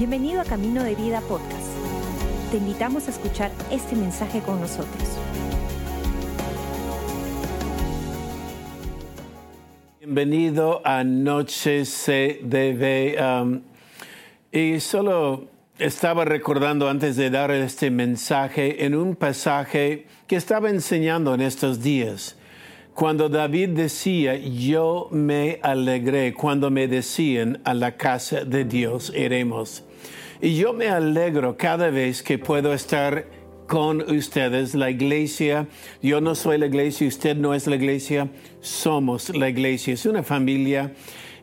Bienvenido a Camino de Vida Podcast. Te invitamos a escuchar este mensaje con nosotros. Bienvenido a Noche CDB. Um, y solo estaba recordando antes de dar este mensaje en un pasaje que estaba enseñando en estos días. Cuando David decía, yo me alegré cuando me decían a la casa de Dios iremos. Y yo me alegro cada vez que puedo estar con ustedes, la iglesia. Yo no soy la iglesia, usted no es la iglesia, somos la iglesia. Es una familia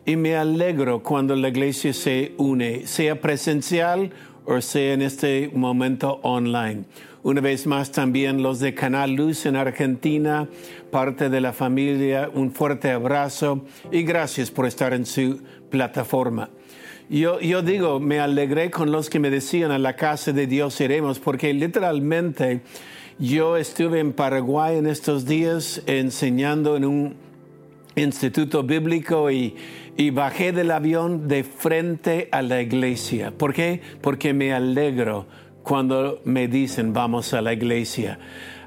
y me alegro cuando la iglesia se une, sea presencial o sea en este momento online. Una vez más también los de Canal Luz en Argentina, parte de la familia, un fuerte abrazo y gracias por estar en su plataforma. Yo, yo digo, me alegré con los que me decían a la casa de Dios iremos, porque literalmente yo estuve en Paraguay en estos días enseñando en un instituto bíblico y, y bajé del avión de frente a la iglesia. ¿Por qué? Porque me alegro cuando me dicen vamos a la iglesia.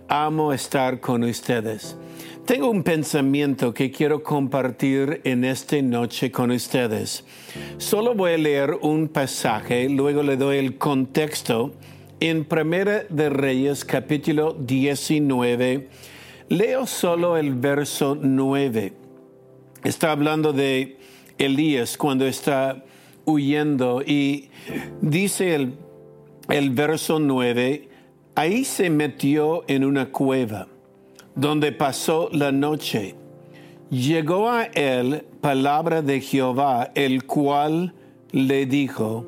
Amo estar con ustedes. Tengo un pensamiento que quiero compartir en esta noche con ustedes. Solo voy a leer un pasaje, luego le doy el contexto. En Primera de Reyes, capítulo 19, leo solo el verso 9. Está hablando de Elías cuando está huyendo y dice el, el verso 9, ahí se metió en una cueva donde pasó la noche. Llegó a él palabra de Jehová, el cual le dijo,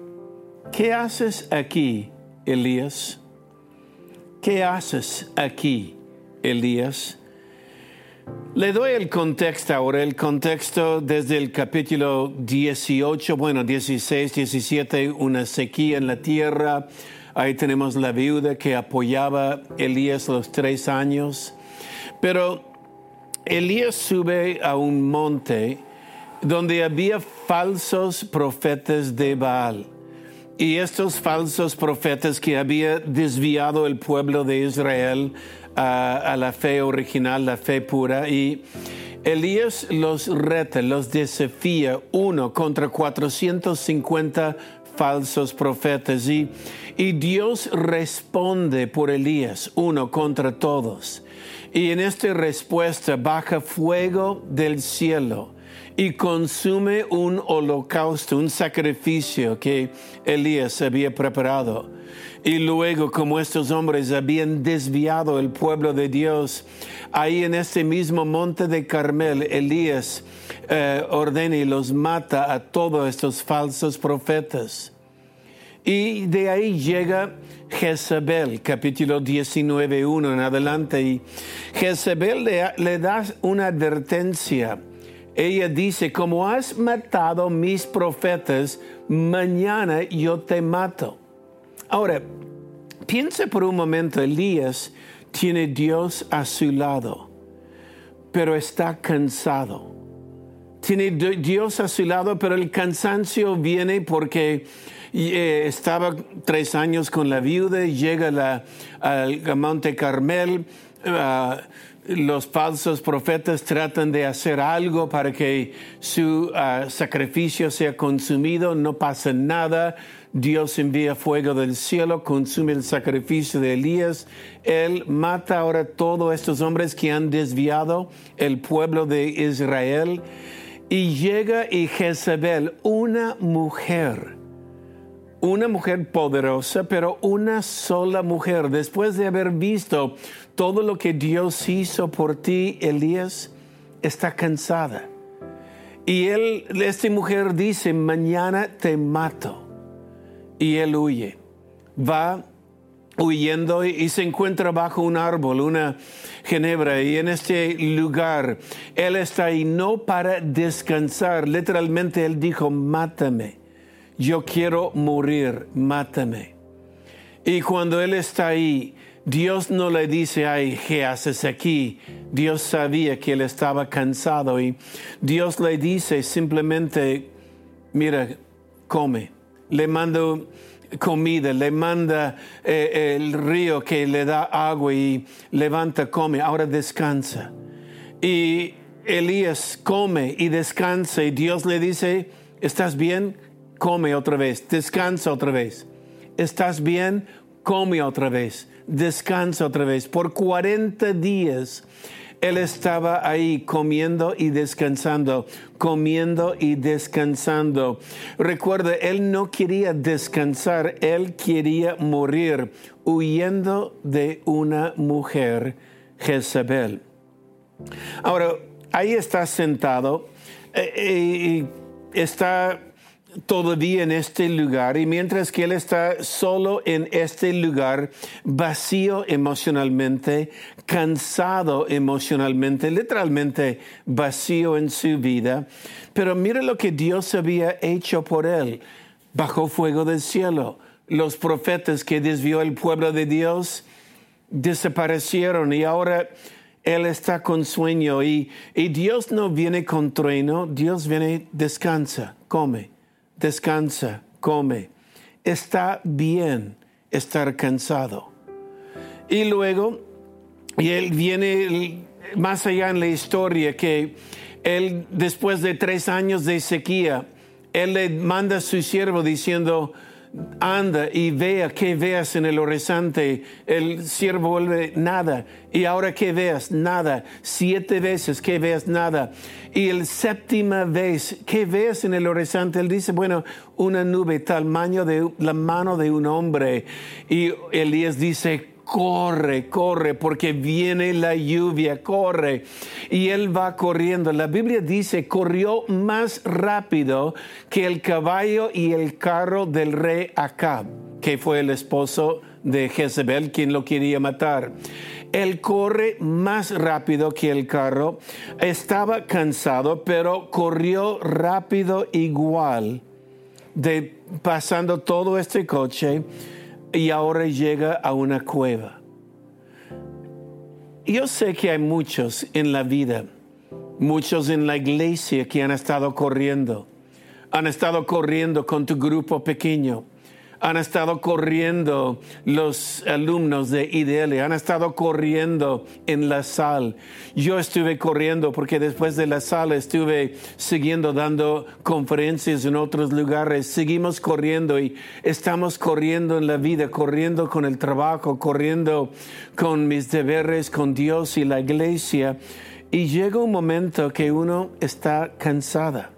¿qué haces aquí, Elías? ¿Qué haces aquí, Elías? Le doy el contexto ahora, el contexto desde el capítulo 18, bueno, 16, 17, una sequía en la tierra. Ahí tenemos la viuda que apoyaba Elías los tres años. Pero Elías sube a un monte donde había falsos profetas de Baal. Y estos falsos profetas que había desviado el pueblo de Israel a, la fe original, la fe pura, y Elías los reta, los desafía uno contra 450 falsos profetas y, y Dios responde por Elías, uno contra todos. Y en esta respuesta baja fuego del cielo y consume un holocausto, un sacrificio que Elías había preparado. Y luego, como estos hombres habían desviado el pueblo de Dios, ahí en este mismo monte de Carmel, Elías eh, ordena y los mata a todos estos falsos profetas. Y de ahí llega Jezebel, capítulo 19, 1 en adelante. Y Jezebel le, da una advertencia. Ella dice, como has matado mis profetas, mañana yo te mato. Ahora, piensa por un momento, Elías tiene Dios a su lado, pero está cansado. Tiene Dios a su lado, pero el cansancio viene porque eh, estaba tres años con la viuda, llega la, al Monte Carmel. Ah, los falsos profetas tratan de hacer algo para que su ah, sacrificio sea consumido, no pasa nada. Dios envía fuego del cielo, consume el sacrificio de Elías. Él mata ahora todos estos hombres que han desviado el pueblo de Israel. Y llega y Jezebel, una mujer, una mujer poderosa, pero una sola mujer, después de haber visto todo lo que Dios hizo por ti, Elías, está cansada. Y él, esta mujer dice, mañana te mato. Y él huye. Va huyendo y, se encuentra bajo un árbol, una ginebra, y en este lugar él está ahí no para descansar, literalmente él dijo, mátame yo quiero morir, mátame. Y cuando él está ahí, Dios no le dice, ay, ¿qué haces aquí? Dios sabía que él estaba cansado y Dios le dice simplemente, mira, come, le manda comida, le manda eh, el río que le da agua y levanta, come, ahora descansa. Y Elías come y descansa y Dios le dice, ¿estás bien? Come otra vez, descansa otra vez. ¿Estás bien? Come otra vez, descansa otra vez. Por 40 días él estaba ahí comiendo y descansando, comiendo y descansando. Recuerda, él no quería descansar, él quería morir huyendo de una mujer, Jezabel. Ahora, ahí está sentado eh, y está todavía en este lugar y mientras que él está solo en este lugar, vacío emocionalmente, cansado emocionalmente, literalmente vacío en su vida, pero mire lo que Dios había hecho por él. Bajo fuego del cielo. Los profetas que desvió el pueblo de Dios desaparecieron y ahora él está con sueño y Dios no viene con trueno, Dios viene, descansa, come descansa, come. Está bien estar cansado. Y luego, y él viene más allá en la historia que él, después de tres años de sequía, él le manda a su siervo diciendo, anda y vea que veas en el horizonte. El siervo vuelve nada. Y ahora que veas nada. Siete veces que veas nada. Y el séptima vez que veas en el horizonte, él dice, bueno, una nube tamaño de la mano de un hombre. Y Elías dice, corre, corre, porque viene la lluvia, corre. Y él va corriendo. La Biblia dice, corrió más rápido que el caballo y el carro del rey Acab, que fue el esposo de Jezebel, quien lo quería matar. Él corre más rápido que el carro. Estaba cansado, pero corrió rápido igual de pasando todo este coche y ahora llega a una cueva. Yo sé que hay muchos en la vida, muchos en la iglesia que han estado corriendo, han estado corriendo con tu grupo pequeño, han estado corriendo los alumnos de IDL, han estado corriendo en la sal. Yo estuve corriendo porque después de la sala estuve siguiendo dando conferencias en otros lugares. Seguimos corriendo y estamos corriendo en la vida, corriendo con el trabajo, corriendo con mis deberes, con Dios y la iglesia. Y llega un momento que uno está cansada.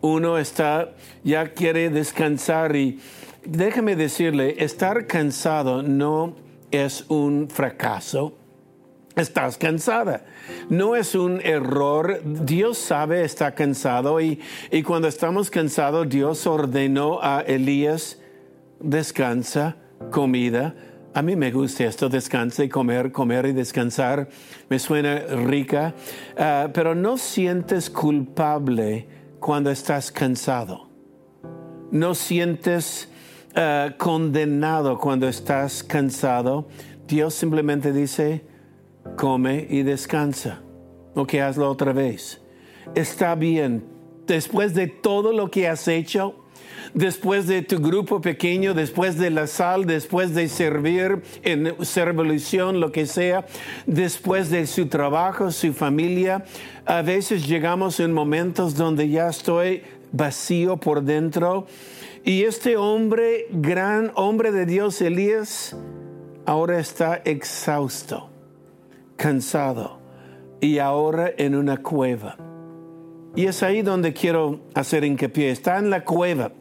Uno está, ya quiere descansar y déjame decirle, estar cansado no es un fracaso. Estás cansada. No es un error. Dios sabe, está cansado y, y cuando estamos cansados, Dios ordenó a Elías, descansa, comida. A mí me gusta esto, descansa y comer, comer y descansar. Me suena rica, ah, pero no sientes culpable cuando estás cansado. No sientes eh, condenado cuando estás cansado, Dios simplemente dice, come y descansa. Ok, hazlo otra vez. Está bien. Después de todo lo que has hecho, después de tu grupo pequeño, después de la sal, después de servir en servición, lo que sea, después de su trabajo, su familia, a veces llegamos en momentos donde ya estoy vacío por dentro y este hombre, gran hombre de Dios, Elías, ahora está exhausto, cansado y ahora en una cueva. Y es ahí donde quiero hacer hincapié. Está en la cueva.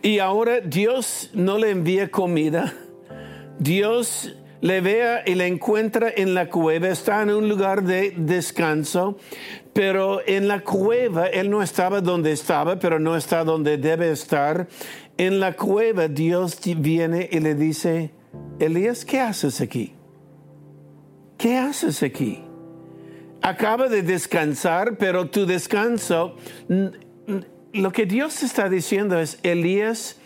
Y ahora Dios no le envía comida. Dios le vea y le encuentra en la cueva, está en un lugar de descanso, pero en la cueva él no estaba donde estaba, pero no está donde debe estar. En la cueva Dios viene y le dice, Elías, ¿qué haces aquí? ¿Qué haces aquí? Acaba de descansar, pero tu descanso, lo que Dios está diciendo es, Elías,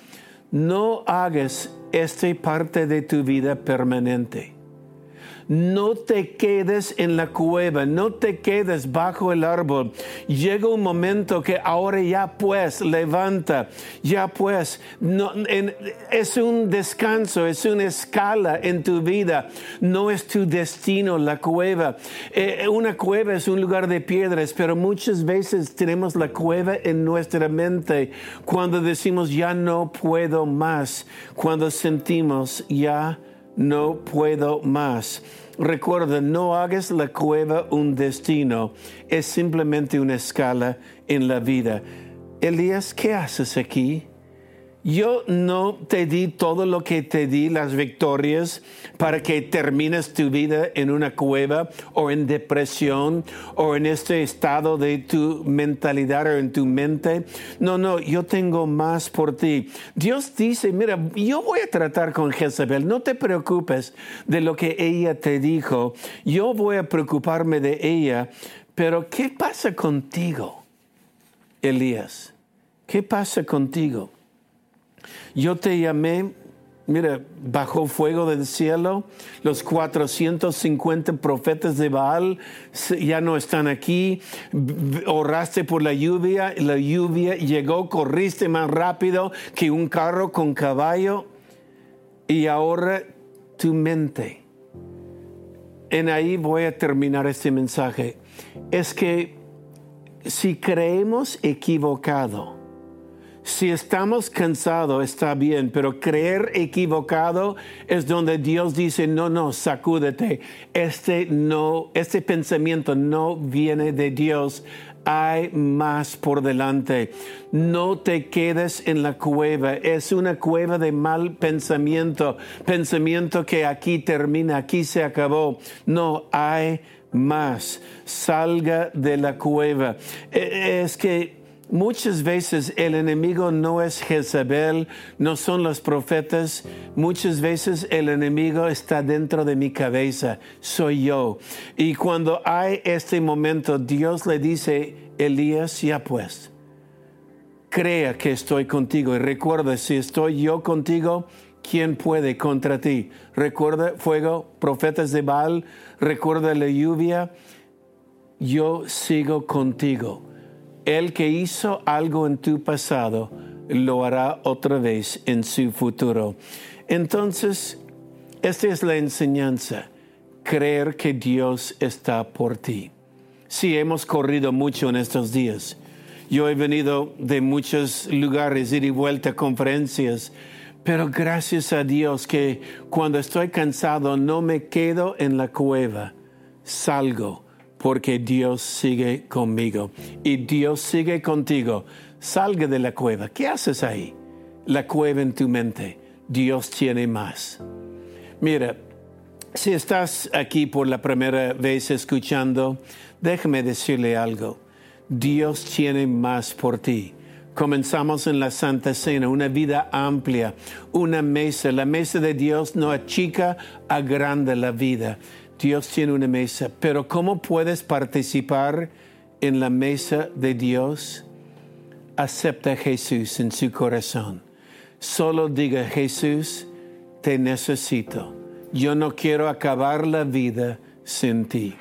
no hagas esta parte de tu vida permanente. No te quedes en la cueva, no te quedes bajo el árbol. Llega un momento que ahora ya pues levanta, ya pues no, es un descanso, es una escala en tu vida, no es tu destino la cueva. Eh, una cueva es un lugar de piedras, pero muchas veces tenemos la cueva en nuestra mente cuando decimos ya no puedo más, cuando sentimos ya no puedo más. Recuerda, no hagas la cueva un destino, es simplemente una escala en la vida. Elías, ¿qué haces aquí? Yo no te di todo lo que te di, las victorias, para que termines tu vida en una cueva o en depresión o en este estado de tu mentalidad o en tu mente. No, no, yo tengo más por ti. Dios dice, mira, yo voy a tratar con Jezebel, no te preocupes de lo que ella te dijo, yo voy a preocuparme de ella, pero ¿qué pasa contigo, Elías? ¿Qué pasa contigo? Yo te llamé, mira, bajo fuego del cielo, los 450 profetas de Baal ya no están aquí, oraste por la lluvia, la lluvia llegó, corriste más rápido que un carro con caballo y ahora tu mente. En ahí voy a terminar este mensaje. Es que si creemos equivocado, si estamos cansados, está bien, pero creer equivocado es donde Dios dice, no, no, sacúdete. Este no, este pensamiento no viene de Dios. Hay más por delante. No te quedes en la cueva. Es una cueva de mal pensamiento. Pensamiento que aquí termina, aquí se acabó. No, hay más. Salga de la cueva. E, es que Muchas veces el enemigo no es Jezabel, no son los profetas. Muchas veces el enemigo está dentro de mi cabeza, soy yo. Y cuando hay este momento, Dios le dice, Elías, ya pues, crea que estoy contigo y recuerda, si estoy yo contigo, ¿quién puede contra ti? Recuerda fuego, profetas de Baal, recuerda la lluvia, yo sigo contigo el que hizo algo en tu pasado, lo hará otra vez en su futuro. Entonces, esta es la enseñanza, creer que Dios está por ti. Sí, hemos corrido mucho en estos días. Yo he venido de muchos lugares, ir y vuelta conferencias, pero gracias a Dios que cuando estoy cansado no me quedo en la cueva, salgo porque Dios sigue conmigo y Dios sigue contigo. Salga de la cueva. ¿Qué haces ahí? La cueva en tu mente. Dios tiene más. Mira, si estás aquí por la primera vez escuchando, déjame decirle algo. Dios tiene más por ti. Comenzamos en la Santa Cena, una vida amplia, una mesa. La mesa de Dios no achica, agranda la vida. Dios tiene una mesa, pero ¿cómo puedes participar en la mesa de Dios? Acepta a Jesús en su corazón. Solo diga, Jesús, te necesito. Yo no quiero acabar la vida sin ti.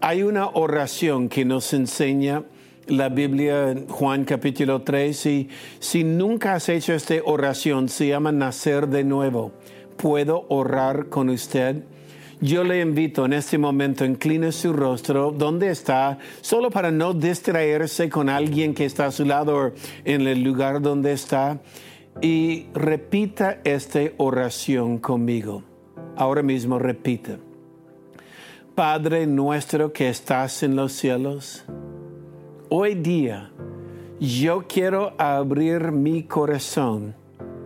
Hay una oración que nos enseña la Biblia en Juan capítulo 3 y si nunca has hecho esta oración, se llama nacer de nuevo. ¿Puedo orar con usted? Yo le invito en este momento, incline su rostro donde está, solo para no distraerse con alguien que está a su lado en el lugar donde está, y repita esta oración conmigo. Ahora mismo repita. Padre nuestro que estás en los cielos, hoy día yo quiero abrir mi corazón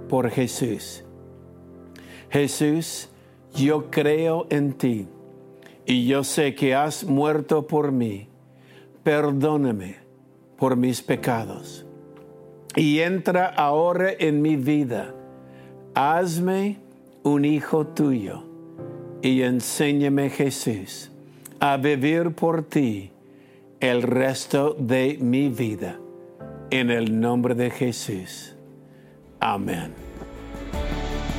por Jesús. Jesús, yo creo en ti y yo sé que has muerto por mí. Perdóname por mis pecados y entra ahora en mi vida. Hazme un hijo tuyo y enséñame Jesús a vivir por ti el resto de mi vida. En el nombre de Jesús. Amén.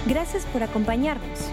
Gracias por acompañarnos.